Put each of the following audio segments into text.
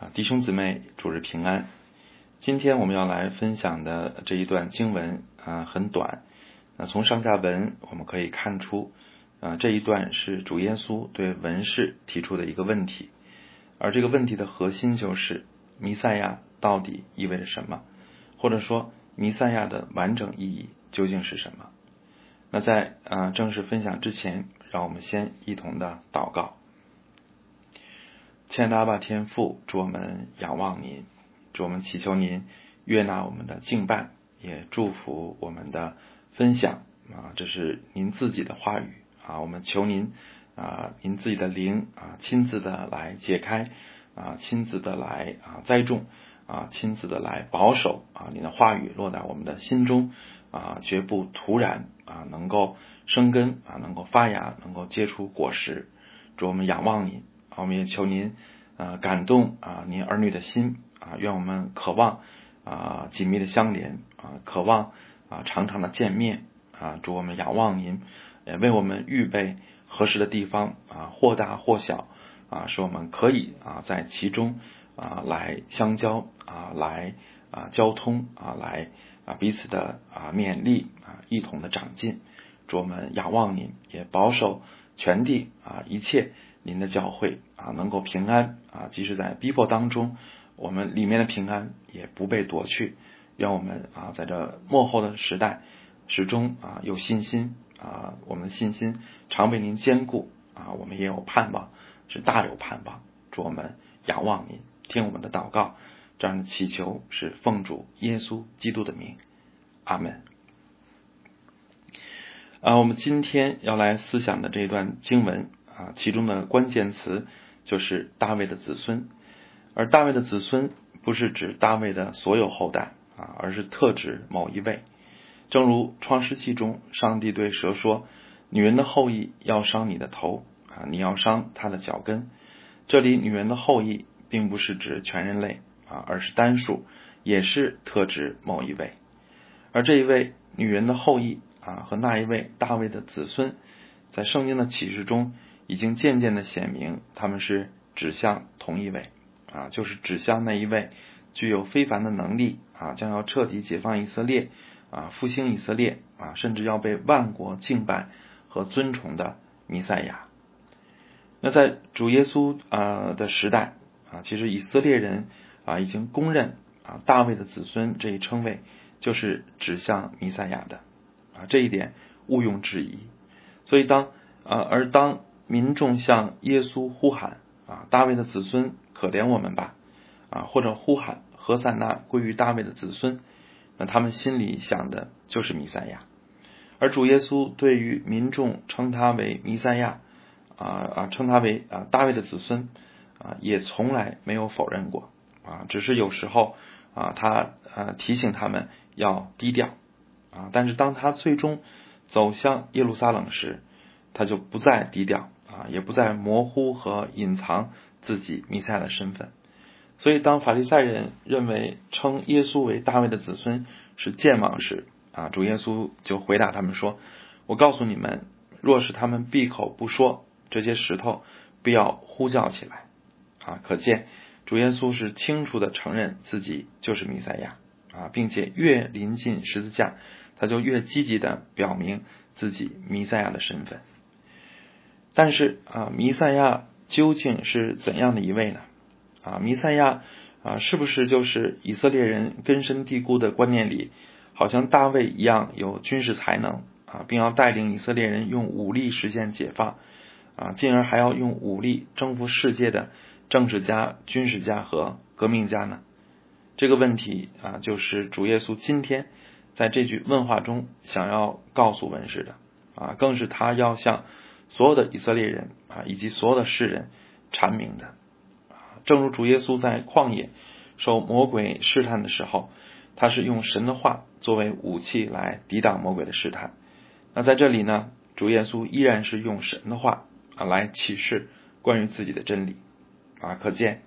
啊，弟兄姊妹，主日平安。今天我们要来分享的这一段经文啊，很短。那从上下文我们可以看出，啊，这一段是主耶稣对文士提出的一个问题，而这个问题的核心就是弥赛亚到底意味着什么，或者说弥赛亚的完整意义究竟是什么？那在啊正式分享之前，让我们先一同的祷告。亲爱的阿爸天父，祝我们仰望您，祝我们祈求您悦纳我们的敬拜，也祝福我们的分享啊，这是您自己的话语啊，我们求您啊，您自己的灵啊，亲自的来解开啊，亲自的来啊栽种啊，亲自的来保守啊，您的话语落在我们的心中啊，绝不突然啊，能够生根啊，能够发芽，能够结出果实。祝我们仰望您。我们也求您啊感动啊您儿女的心啊，愿我们渴望啊紧密的相连啊，渴望啊常常的见面啊，祝我们仰望您，也为我们预备合适的地方啊，或大或小啊，使我们可以啊在其中啊来相交啊，来啊交通啊，来啊彼此的啊勉励啊，一同的长进。祝我们仰望您，也保守全地啊一切。您的教会啊，能够平安啊，即使在逼迫当中，我们里面的平安也不被夺去。让我们啊，在这幕后的时代，始终啊有信心啊，我们的信心常被您坚固啊，我们也有盼望，是大有盼望。祝我们仰望您，听我们的祷告，这样的祈求是奉主耶稣基督的名，阿门。啊，我们今天要来思想的这一段经文。啊，其中的关键词就是大卫的子孙，而大卫的子孙不是指大卫的所有后代啊，而是特指某一位。正如创世纪中，上帝对蛇说：“女人的后裔要伤你的头啊，你要伤她的脚跟。”这里女人的后裔并不是指全人类啊，而是单数，也是特指某一位。而这一位女人的后裔啊，和那一位大卫的子孙，在圣经的启示中。已经渐渐的显明，他们是指向同一位啊，就是指向那一位具有非凡的能力啊，将要彻底解放以色列啊，复兴以色列啊，甚至要被万国敬拜和尊崇的弥赛亚。那在主耶稣啊的时代啊，其实以色列人啊已经公认啊大卫的子孙这一称谓就是指向弥赛亚的啊，这一点毋庸置疑。所以当啊而当民众向耶稣呼喊：“啊，大卫的子孙，可怜我们吧！”啊，或者呼喊“何塞纳归于大卫的子孙”，那他们心里想的就是弥赛亚。而主耶稣对于民众称他为弥赛亚，啊啊，称他为啊大卫的子孙，啊，也从来没有否认过。啊，只是有时候啊，他啊提醒他们要低调。啊，但是当他最终走向耶路撒冷时，他就不再低调。啊，也不再模糊和隐藏自己弥赛亚的身份，所以当法利赛人认为称耶稣为大卫的子孙是健忘时，啊，主耶稣就回答他们说：“我告诉你们，若是他们闭口不说，这些石头必要呼叫起来。”啊，可见主耶稣是清楚的承认自己就是弥赛亚啊，并且越临近十字架，他就越积极的表明自己弥赛亚的身份。但是啊，弥赛亚究竟是怎样的一位呢？啊，弥赛亚啊，是不是就是以色列人根深蒂固的观念里，好像大卫一样有军事才能啊，并要带领以色列人用武力实现解放啊，进而还要用武力征服世界的政治家、军事家和革命家呢？这个问题啊，就是主耶稣今天在这句问话中想要告诉文士的啊，更是他要向。所有的以色列人啊，以及所有的世人阐明的，正如主耶稣在旷野受魔鬼试探的时候，他是用神的话作为武器来抵挡魔鬼的试探。那在这里呢，主耶稣依然是用神的话啊来启示关于自己的真理啊，可见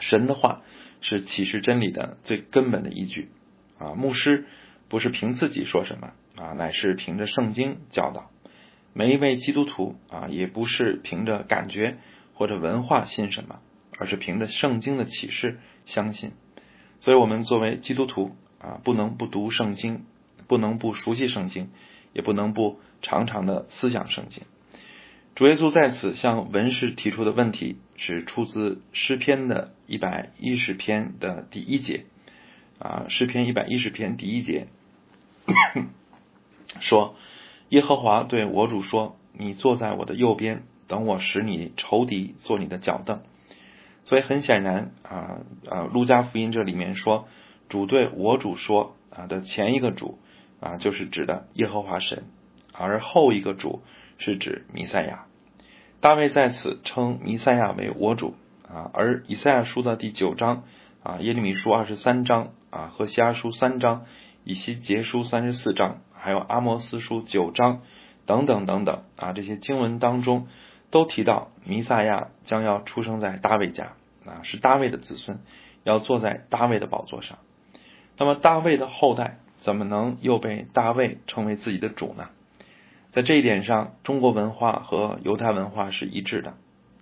神的话是启示真理的最根本的依据啊。牧师不是凭自己说什么啊，乃是凭着圣经教导。每一位基督徒啊，也不是凭着感觉或者文化信什么而是凭着圣经的启示相信。所以，我们作为基督徒啊，不能不读圣经，不能不熟悉圣经，也不能不常常的思想圣经。主耶稣在此向文士提出的问题是出自诗篇的一百一十篇的第一节啊，诗篇一百一十篇第一节 说：“耶和华对我主说，你坐在我的右边，等我使你仇敌做你的脚凳。”所以很显然啊啊，路加福音这里面说主对我主说啊的前一个主啊，就是指的耶和华神，而后一个主。是指弥赛亚，大卫在此称弥赛亚为我主啊，而以赛亚书的第九章啊，耶利米书二十三章啊，和西阿书三章，以西结书三十四章，还有阿摩斯书九章等等等等啊，这些经文当中都提到弥赛亚将要出生在大卫家啊，是大卫的子孙，要坐在大卫的宝座上。那么大卫的后代怎么能又被大卫称为自己的主呢？在这一点上，中国文化和犹太文化是一致的，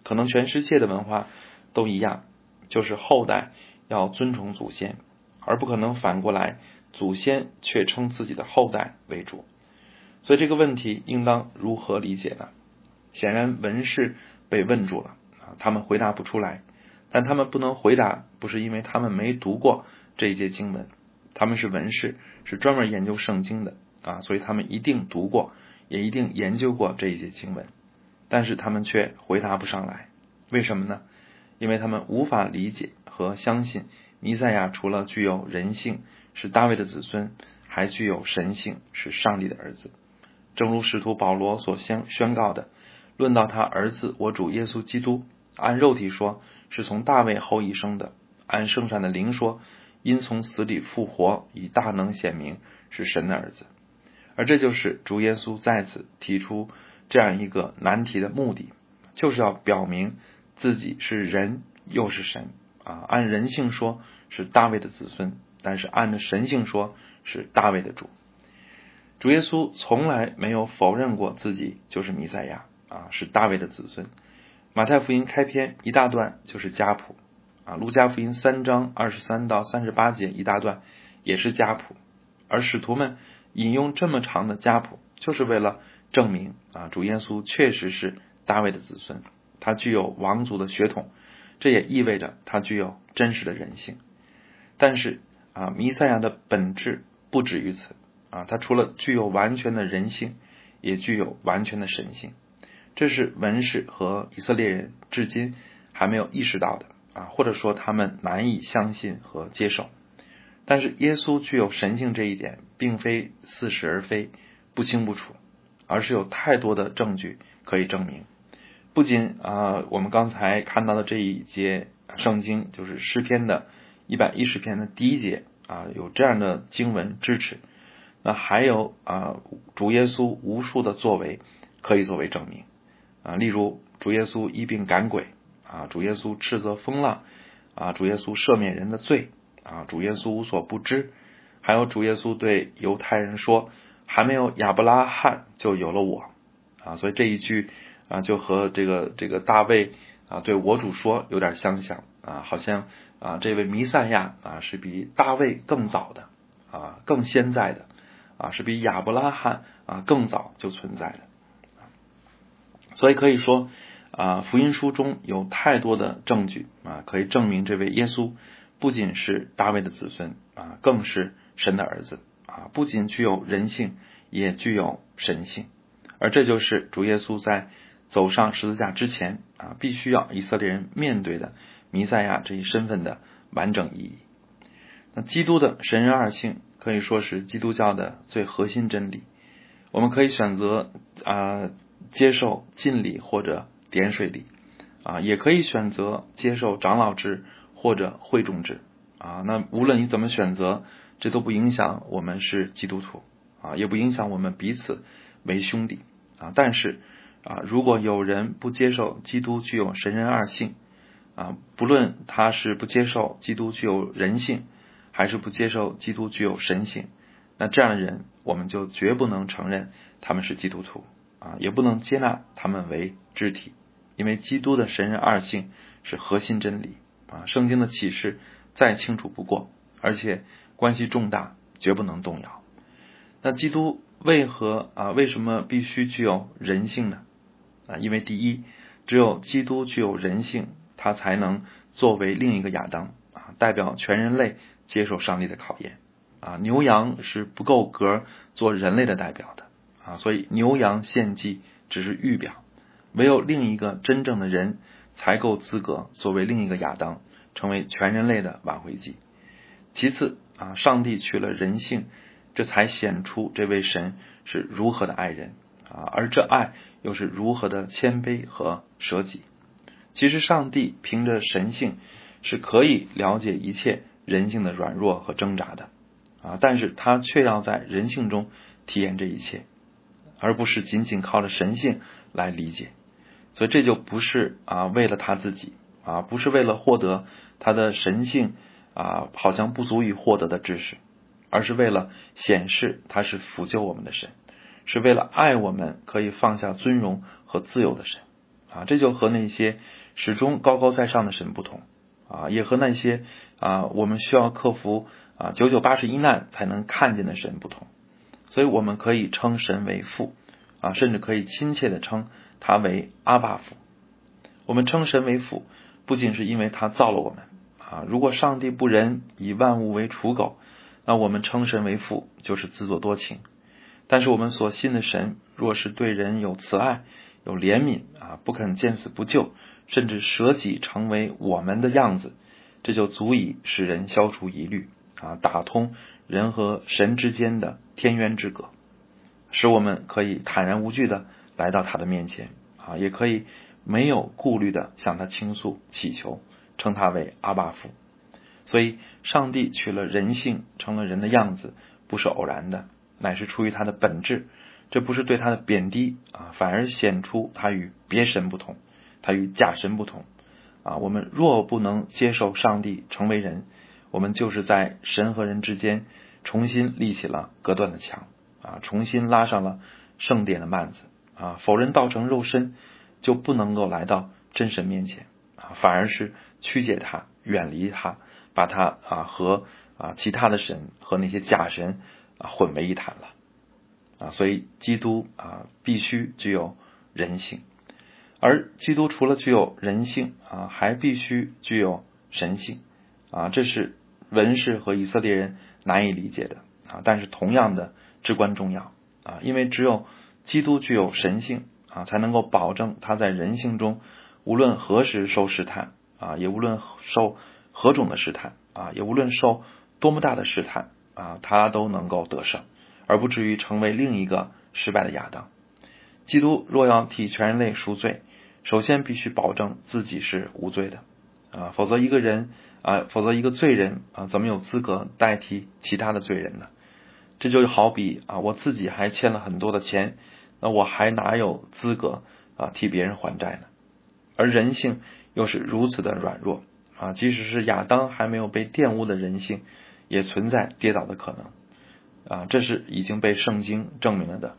可能全世界的文化都一样，就是后代要尊崇祖先，而不可能反过来，祖先却称自己的后代为主。所以这个问题应当如何理解呢？显然文士被问住了啊，他们回答不出来，但他们不能回答，不是因为他们没读过这一节经文，他们是文士，是专门研究圣经的啊，所以他们一定读过。也一定研究过这一节经文，但是他们却回答不上来，为什么呢？因为他们无法理解和相信弥赛亚除了具有人性是大卫的子孙，还具有神性是上帝的儿子。正如使徒保罗所宣宣告的，论到他儿子我主耶稣基督，按肉体说是从大卫后裔生的，按圣善的灵说，因从死里复活，以大能显明是神的儿子。而这就是主耶稣在此提出这样一个难题的目的，就是要表明自己是人又是神啊。按人性说是大卫的子孙，但是按着神性说是大卫的主。主耶稣从来没有否认过自己就是弥赛亚啊，是大卫的子孙。马太福音开篇一大段就是家谱啊，路加福音三章二十三到三十八节一大段也是家谱，而使徒们。引用这么长的家谱，就是为了证明啊，主耶稣确实是大卫的子孙，他具有王族的血统，这也意味着他具有真实的人性。但是啊，弥赛亚的本质不止于此啊，他除了具有完全的人性，也具有完全的神性，这是文士和以色列人至今还没有意识到的啊，或者说他们难以相信和接受。但是耶稣具有神性这一点，并非似是而非、不清不楚，而是有太多的证据可以证明。不仅啊，我们刚才看到的这一节圣经，就是诗篇的一百一十篇的第一节啊，有这样的经文支持。那还有啊，主耶稣无数的作为可以作为证明啊，例如主耶稣医病赶鬼啊，主耶稣斥责风浪啊，主耶稣赦免人的罪。啊，主耶稣无所不知，还有主耶稣对犹太人说：“还没有亚伯拉罕就有了我。”啊，所以这一句啊，就和这个这个大卫啊对我主说有点相像啊，好像啊这位弥赛亚啊是比大卫更早的啊，更先在的啊，是比亚伯拉罕啊更早就存在的。所以可以说啊，福音书中有太多的证据啊，可以证明这位耶稣。不仅是大卫的子孙啊，更是神的儿子啊！不仅具有人性，也具有神性，而这就是主耶稣在走上十字架之前啊，必须要以色列人面对的弥赛亚这一身份的完整意义。那基督的神人二性可以说是基督教的最核心真理。我们可以选择啊接受浸礼或者点水礼啊，也可以选择接受长老制。或者会众制啊，那无论你怎么选择，这都不影响我们是基督徒啊，也不影响我们彼此为兄弟啊。但是啊，如果有人不接受基督具有神人二性啊，不论他是不接受基督具有人性，还是不接受基督具有神性，那这样的人我们就绝不能承认他们是基督徒啊，也不能接纳他们为肢体因为基督的神人二性是核心真理啊，圣经的启示再清楚不过，而且关系重大，绝不能动摇。那基督为何啊？为什么必须具有人性呢？啊，因为第一，只有基督具有人性，他才能作为另一个亚当啊，代表全人类接受上帝的考验啊。牛羊是不够格做人类的代表的啊，所以牛羊献祭只是预表。唯有另一个真正的人才够资格作为另一个亚当，成为全人类的挽回祭。其次啊，上帝取了人性，这才显出这位神是如何的爱人啊，而这爱又是如何的谦卑和舍己。其实上帝凭着神性是可以了解一切人性的软弱和挣扎的啊，但是他却要在人性中体验这一切，而不是仅仅靠着神性来理解。所以这就不是啊，为了他自己啊，不是为了获得他的神性啊，好像不足以获得的知识，而是为了显示他是抚救我们的神，是为了爱我们可以放下尊荣和自由的神啊。这就和那些始终高高在上的神不同啊，也和那些啊我们需要克服啊九九八十一难才能看见的神不同。所以我们可以称神为父啊，甚至可以亲切的称。他为阿爸父，我们称神为父，不仅是因为他造了我们啊。如果上帝不仁，以万物为刍狗，那我们称神为父就是自作多情。但是我们所信的神，若是对人有慈爱、有怜悯啊，不肯见死不救，甚至舍己成为我们的样子，这就足以使人消除疑虑啊，打通人和神之间的天渊之隔，使我们可以坦然无惧的。来到他的面前啊，也可以没有顾虑的向他倾诉、祈求，称他为阿爸父。所以，上帝取了人性，成了人的样子，不是偶然的，乃是出于他的本质。这不是对他的贬低啊，反而显出他与别神不同，他与假神不同啊。我们若不能接受上帝成为人，我们就是在神和人之间重新立起了隔断的墙啊，重新拉上了圣殿的幔子。啊，否认道成肉身，就不能够来到真神面前啊，反而是曲解他，远离他，把他啊和啊其他的神和那些假神啊混为一谈了啊。所以基督啊必须具有人性，而基督除了具有人性啊，还必须具有神性啊。这是文士和以色列人难以理解的啊，但是同样的至关重要啊，因为只有。基督具有神性啊，才能够保证他在人性中，无论何时受试探啊，也无论受何种的试探啊，也无论受多么大的试探啊，他都能够得胜，而不至于成为另一个失败的亚当。基督若要替全人类赎罪，首先必须保证自己是无罪的啊，否则一个人啊，否则一个罪人啊，怎么有资格代替其他的罪人呢？这就好比啊，我自己还欠了很多的钱。那我还哪有资格啊替别人还债呢？而人性又是如此的软弱啊！即使是亚当还没有被玷污的人性，也存在跌倒的可能啊！这是已经被圣经证明了的。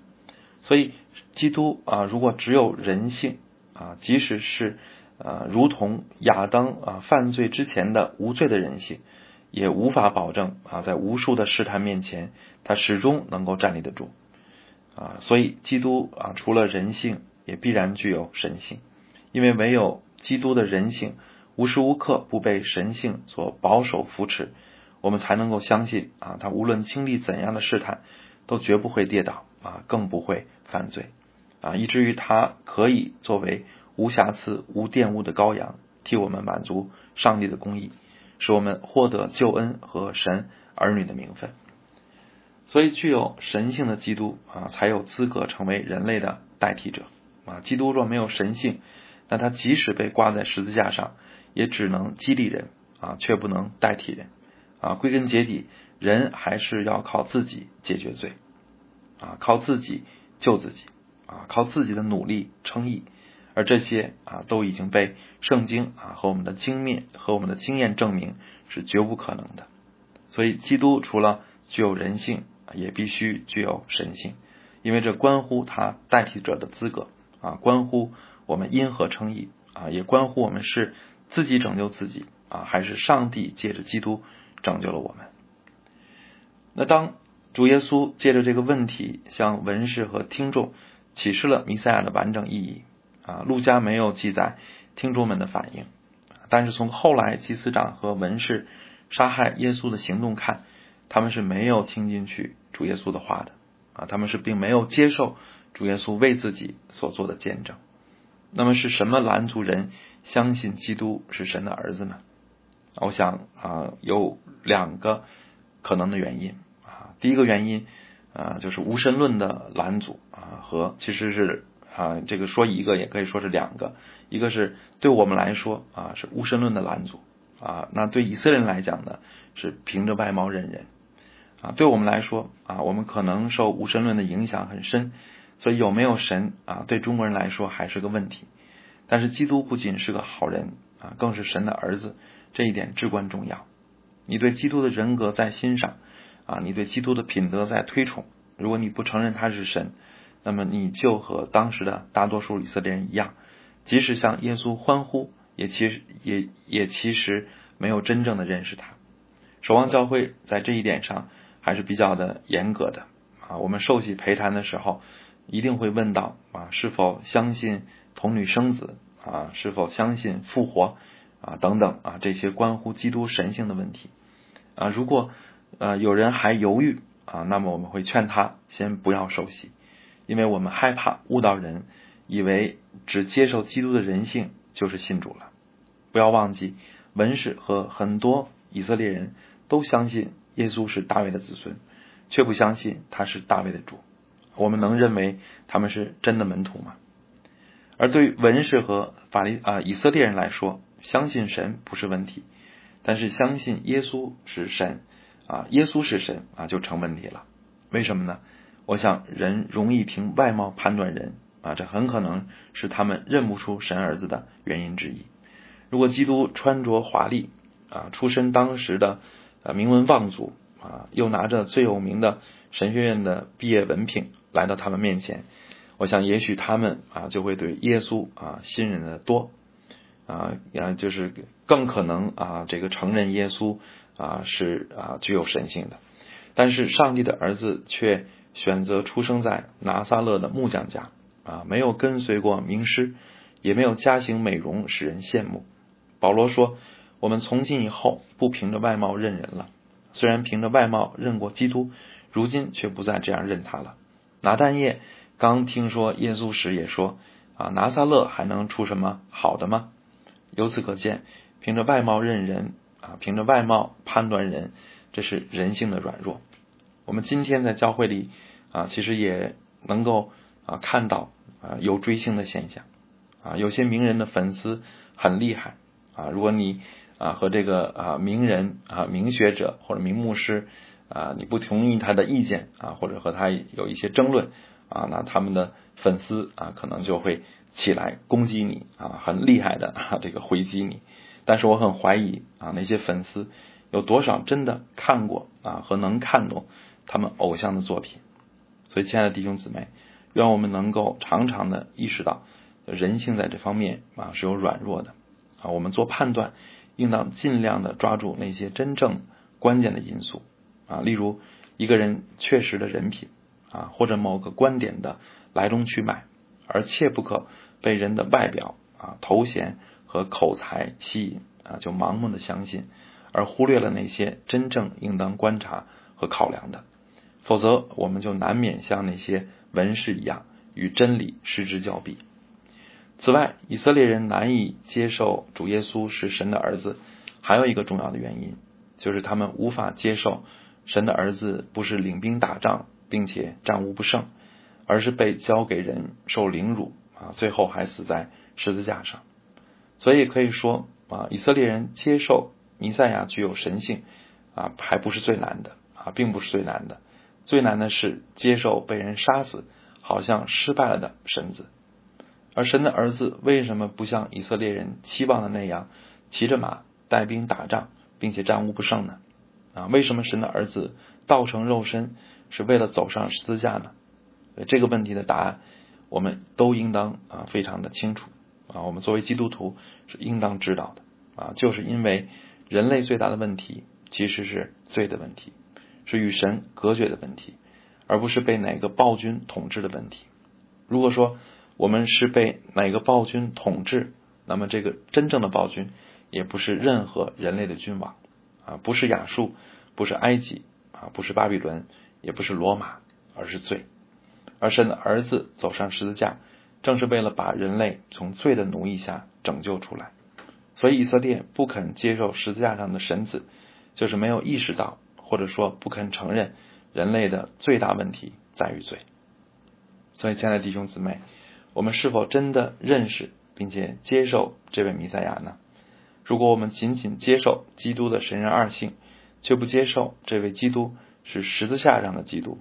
所以，基督啊，如果只有人性啊，即使是啊，如同亚当啊犯罪之前的无罪的人性，也无法保证啊，在无数的试探面前，他始终能够站立得住。啊，所以基督啊，除了人性，也必然具有神性，因为唯有基督的人性无时无刻不被神性所保守扶持，我们才能够相信啊，他无论经历怎样的试探，都绝不会跌倒啊，更不会犯罪啊，以至于他可以作为无瑕疵、无玷污的羔羊，替我们满足上帝的公义，使我们获得救恩和神儿女的名分。所以，具有神性的基督啊，才有资格成为人类的代替者啊。基督若没有神性，那他即使被挂在十字架上，也只能激励人啊，却不能代替人啊。归根结底，人还是要靠自己解决罪啊，靠自己救自己啊，靠自己的努力称义。而这些啊，都已经被圣经啊和我们的经验和我们的经验证明是绝无可能的。所以，基督除了具有人性。也必须具有神性，因为这关乎他代替者的资格啊，关乎我们因何称义啊，也关乎我们是自己拯救自己啊，还是上帝借着基督拯救了我们。那当主耶稣借着这个问题向文士和听众启示了弥赛亚的完整意义啊，路加没有记载听众们的反应，但是从后来祭司长和文士杀害耶稣的行动看，他们是没有听进去主耶稣的话的啊，他们是并没有接受主耶稣为自己所做的见证。那么是什么拦阻人相信基督是神的儿子呢？我想啊，有两个可能的原因啊。第一个原因啊，就是无神论的拦阻啊，和其实是啊，这个说一个也可以说是两个，一个是对我们来说啊是无神论的拦阻啊，那对以色列人来讲呢是凭着外貌认人啊，对我们来说啊，我们可能受无神论的影响很深，所以有没有神啊，对中国人来说还是个问题。但是基督不仅是个好人啊，更是神的儿子，这一点至关重要。你对基督的人格在欣赏。啊，你对基督的品德在推崇。如果你不承认他是神，那么你就和当时的大多数以色列人一样，即使向耶稣欢呼，也其实也也其实没有真正的认识他。守望教会在这一点上还是比较的严格的啊。我们受洗陪谈的时候，一定会问到啊，是否相信童女生子啊，是否相信复活啊等等啊这些关乎基督神性的问题啊。如果呃，有人还犹豫啊，那么我们会劝他先不要受洗，因为我们害怕误导人，以为只接受基督的人性就是信主了。不要忘记，文士和很多以色列人都相信耶稣是大卫的子孙，却不相信他是大卫的主。我们能认为他们是真的门徒吗？而对于文士和法利啊以色列人来说，相信神不是问题，但是相信耶稣是神。啊，耶稣是神啊，就成问题了。为什么呢？我想人容易凭外貌判断人啊，这很可能是他们认不出神儿子的原因之一。如果基督穿着华丽啊，出身当时的啊名门望族啊，又拿着最有名的神学院的毕业文凭来到他们面前，我想也许他们啊就会对耶稣啊信任的多啊，然就是更可能啊这个承认耶稣。啊，是啊，具有神性的，但是上帝的儿子却选择出生在拿撒勒的木匠家啊，没有跟随过名师，也没有家行美容使人羡慕。保罗说：“我们从今以后不凭着外貌认人了，虽然凭着外貌认过基督，如今却不再这样认他了。”拿但业刚听说耶稣时也说：“啊，拿撒勒还能出什么好的吗？”由此可见，凭着外貌认人。啊，凭着外貌判断人，这是人性的软弱。我们今天在教会里啊，其实也能够啊看到啊有追星的现象啊，有些名人的粉丝很厉害啊。如果你啊和这个啊名人啊名学者或者名牧师啊你不同意他的意见啊，或者和他有一些争论啊，那他们的粉丝啊可能就会起来攻击你啊，很厉害的啊这个回击你。但是我很怀疑啊，那些粉丝有多少真的看过啊和能看懂他们偶像的作品？所以，亲爱的弟兄姊妹，愿我们能够常常的意识到人性在这方面啊是有软弱的啊。我们做判断，应当尽量的抓住那些真正关键的因素啊，例如一个人确实的人品啊，或者某个观点的来龙去脉，而切不可被人的外表啊头衔。和口才吸引啊，就盲目的相信，而忽略了那些真正应当观察和考量的，否则我们就难免像那些文士一样与真理失之交臂。此外，以色列人难以接受主耶稣是神的儿子，还有一个重要的原因，就是他们无法接受神的儿子不是领兵打仗，并且战无不胜，而是被交给人受凌辱啊，最后还死在十字架上。所以可以说啊，以色列人接受弥赛亚具有神性啊，还不是最难的啊，并不是最难的。最难的是接受被人杀死，好像失败了的神子。而神的儿子为什么不像以色列人期望的那样，骑着马带兵打仗，并且战无不胜呢？啊，为什么神的儿子道成肉身是为了走上十字架呢？这个问题的答案，我们都应当啊非常的清楚啊，我们作为基督徒是应当知道的啊，就是因为人类最大的问题其实是罪的问题，是与神隔绝的问题，而不是被哪个暴君统治的问题。如果说我们是被哪个暴君统治，那么这个真正的暴君也不是任何人类的君王啊，不是亚述，不是埃及啊，不是巴比伦，也不是罗马，而是罪。而神的儿子走上十字架，正是为了把人类从罪的奴役下拯救出来。所以以色列不肯接受十字架上的神子，就是没有意识到，或者说不肯承认人类的最大问题在于罪。所以，亲爱的弟兄姊妹，我们是否真的认识并且接受这位弥赛亚呢？如果我们仅仅接受基督的神人二性，却不接受这位基督是十字架上的基督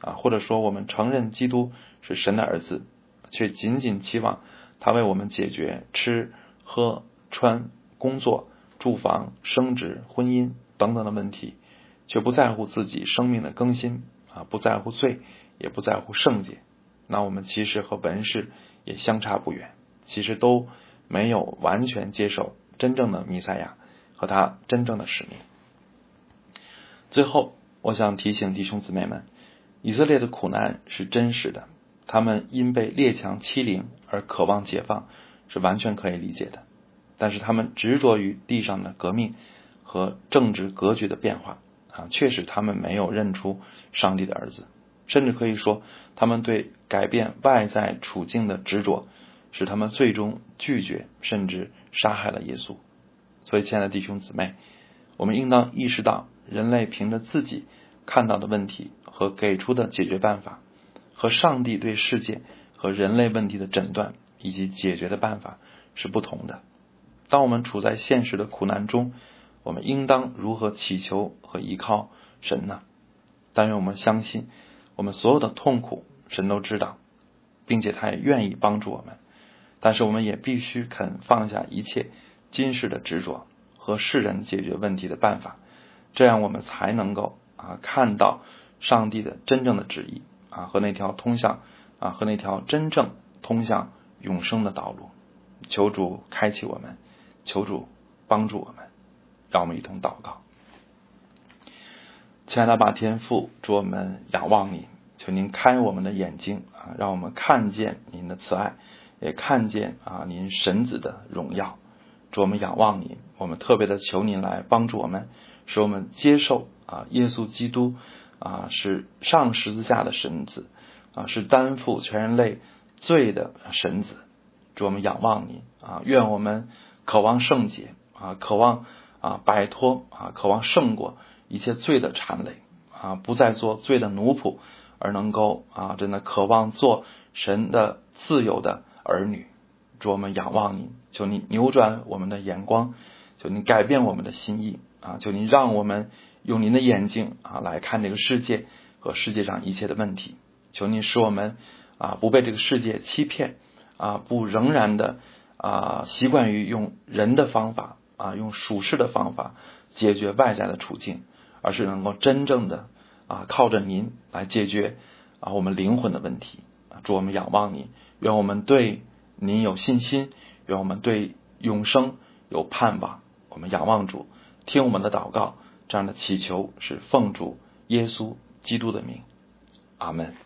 啊，或者说我们承认基督是神的儿子，却仅仅期望他为我们解决吃喝穿、工作、住房、升职、婚姻等等的问题，却不在乎自己生命的更新啊，不在乎罪，也不在乎圣洁。那我们其实和文士也相差不远，其实都没有完全接受真正的弥赛亚和他真正的使命。最后，我想提醒弟兄姊妹们，以色列的苦难是真实的，他们因被列强欺凌而渴望解放，是完全可以理解的。但是他们执着于地上的革命和政治格局的变化啊，确实他们没有认出上帝的儿子。甚至可以说，他们对改变外在处境的执着，使他们最终拒绝甚至杀害了耶稣。所以，亲爱的弟兄姊妹，我们应当意识到，人类凭着自己看到的问题和给出的解决办法，和上帝对世界和人类问题的诊断以及解决的办法是不同的。当我们处在现实的苦难中，我们应当如何祈求和依靠神呢？但愿我们相信。我们所有的痛苦，神都知道，并且他也愿意帮助我们。但是我们也必须肯放下一切今世的执着和世人解决问题的办法，这样我们才能够啊看到上帝的真正的旨意啊和那条通向啊和那条真正通向永生的道路。求主开启我们，求主帮助我们，让我们一同祷告。亲爱的爸天父，祝我们仰望你，求您开我们的眼睛啊，让我们看见您的慈爱，也看见啊您神子的荣耀。祝我们仰望你，我们特别的求您来帮助我们，使我们接受啊耶稣基督啊是上十字架的神子啊，是担负全人类罪的神子。祝我们仰望你啊，愿我们渴望圣洁啊，渴望啊摆脱啊，渴望胜过。一切罪的缠累啊，不再做罪的奴仆，而能够啊，真的渴望做神的自由的儿女。主，我们仰望你，求你扭转我们的眼光，求你改变我们的心意啊！求你让我们用您的眼睛啊来看这个世界和世界上一切的问题。求您使我们啊不被这个世界欺骗啊，不仍然的啊习惯于用人的方法啊，用属世的方法解决外在的处境。而是能够真正的啊，靠着您来解决啊我们灵魂的问题啊！祝我们仰望你，愿我们对您有信心，愿我们对永生有盼望。我们仰望主，听我们的祷告，这样的祈求是奉主耶稣基督的名，阿门。